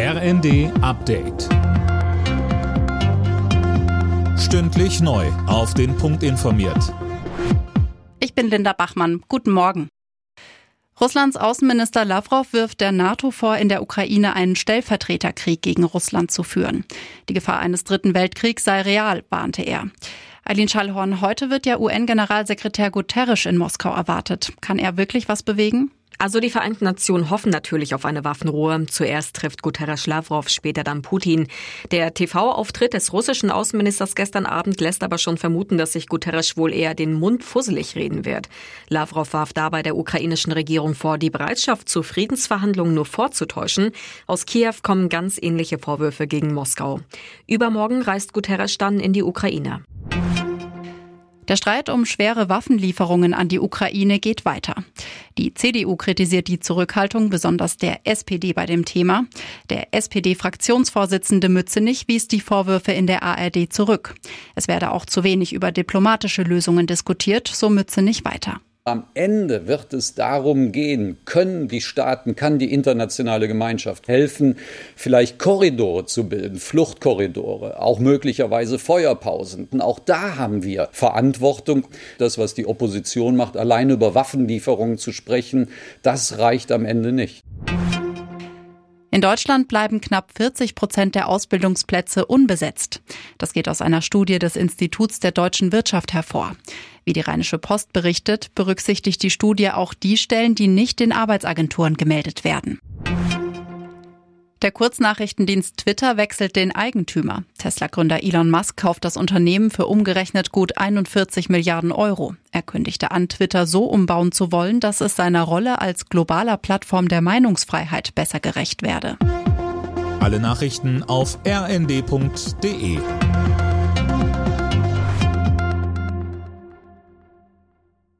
RND Update. Stündlich neu. Auf den Punkt informiert. Ich bin Linda Bachmann. Guten Morgen. Russlands Außenminister Lavrov wirft der NATO vor, in der Ukraine einen Stellvertreterkrieg gegen Russland zu führen. Die Gefahr eines dritten Weltkriegs sei real, warnte er. Eileen Schallhorn, heute wird ja UN-Generalsekretär Guterres in Moskau erwartet. Kann er wirklich was bewegen? Also die Vereinten Nationen hoffen natürlich auf eine Waffenruhe. Zuerst trifft Guterres Lavrov, später dann Putin. Der TV-Auftritt des russischen Außenministers gestern Abend lässt aber schon vermuten, dass sich Guterres wohl eher den Mund fusselig reden wird. Lavrov warf dabei der ukrainischen Regierung vor, die Bereitschaft zu Friedensverhandlungen nur vorzutäuschen. Aus Kiew kommen ganz ähnliche Vorwürfe gegen Moskau. Übermorgen reist Guterres dann in die Ukraine. Der Streit um schwere Waffenlieferungen an die Ukraine geht weiter. Die CDU kritisiert die Zurückhaltung besonders der SPD bei dem Thema. Der SPD-Fraktionsvorsitzende Mützenich wies die Vorwürfe in der ARD zurück. Es werde auch zu wenig über diplomatische Lösungen diskutiert, so Mützenich weiter. Am Ende wird es darum gehen, können die Staaten, kann die internationale Gemeinschaft helfen, vielleicht Korridore zu bilden, Fluchtkorridore, auch möglicherweise Feuerpausen. Und auch da haben wir Verantwortung. Das, was die Opposition macht, allein über Waffenlieferungen zu sprechen, das reicht am Ende nicht. In Deutschland bleiben knapp 40 Prozent der Ausbildungsplätze unbesetzt. Das geht aus einer Studie des Instituts der deutschen Wirtschaft hervor. Wie die Rheinische Post berichtet, berücksichtigt die Studie auch die Stellen, die nicht den Arbeitsagenturen gemeldet werden. Der Kurznachrichtendienst Twitter wechselt den Eigentümer. Tesla-Gründer Elon Musk kauft das Unternehmen für umgerechnet gut 41 Milliarden Euro. Er kündigte an, Twitter so umbauen zu wollen, dass es seiner Rolle als globaler Plattform der Meinungsfreiheit besser gerecht werde. Alle Nachrichten auf rnd.de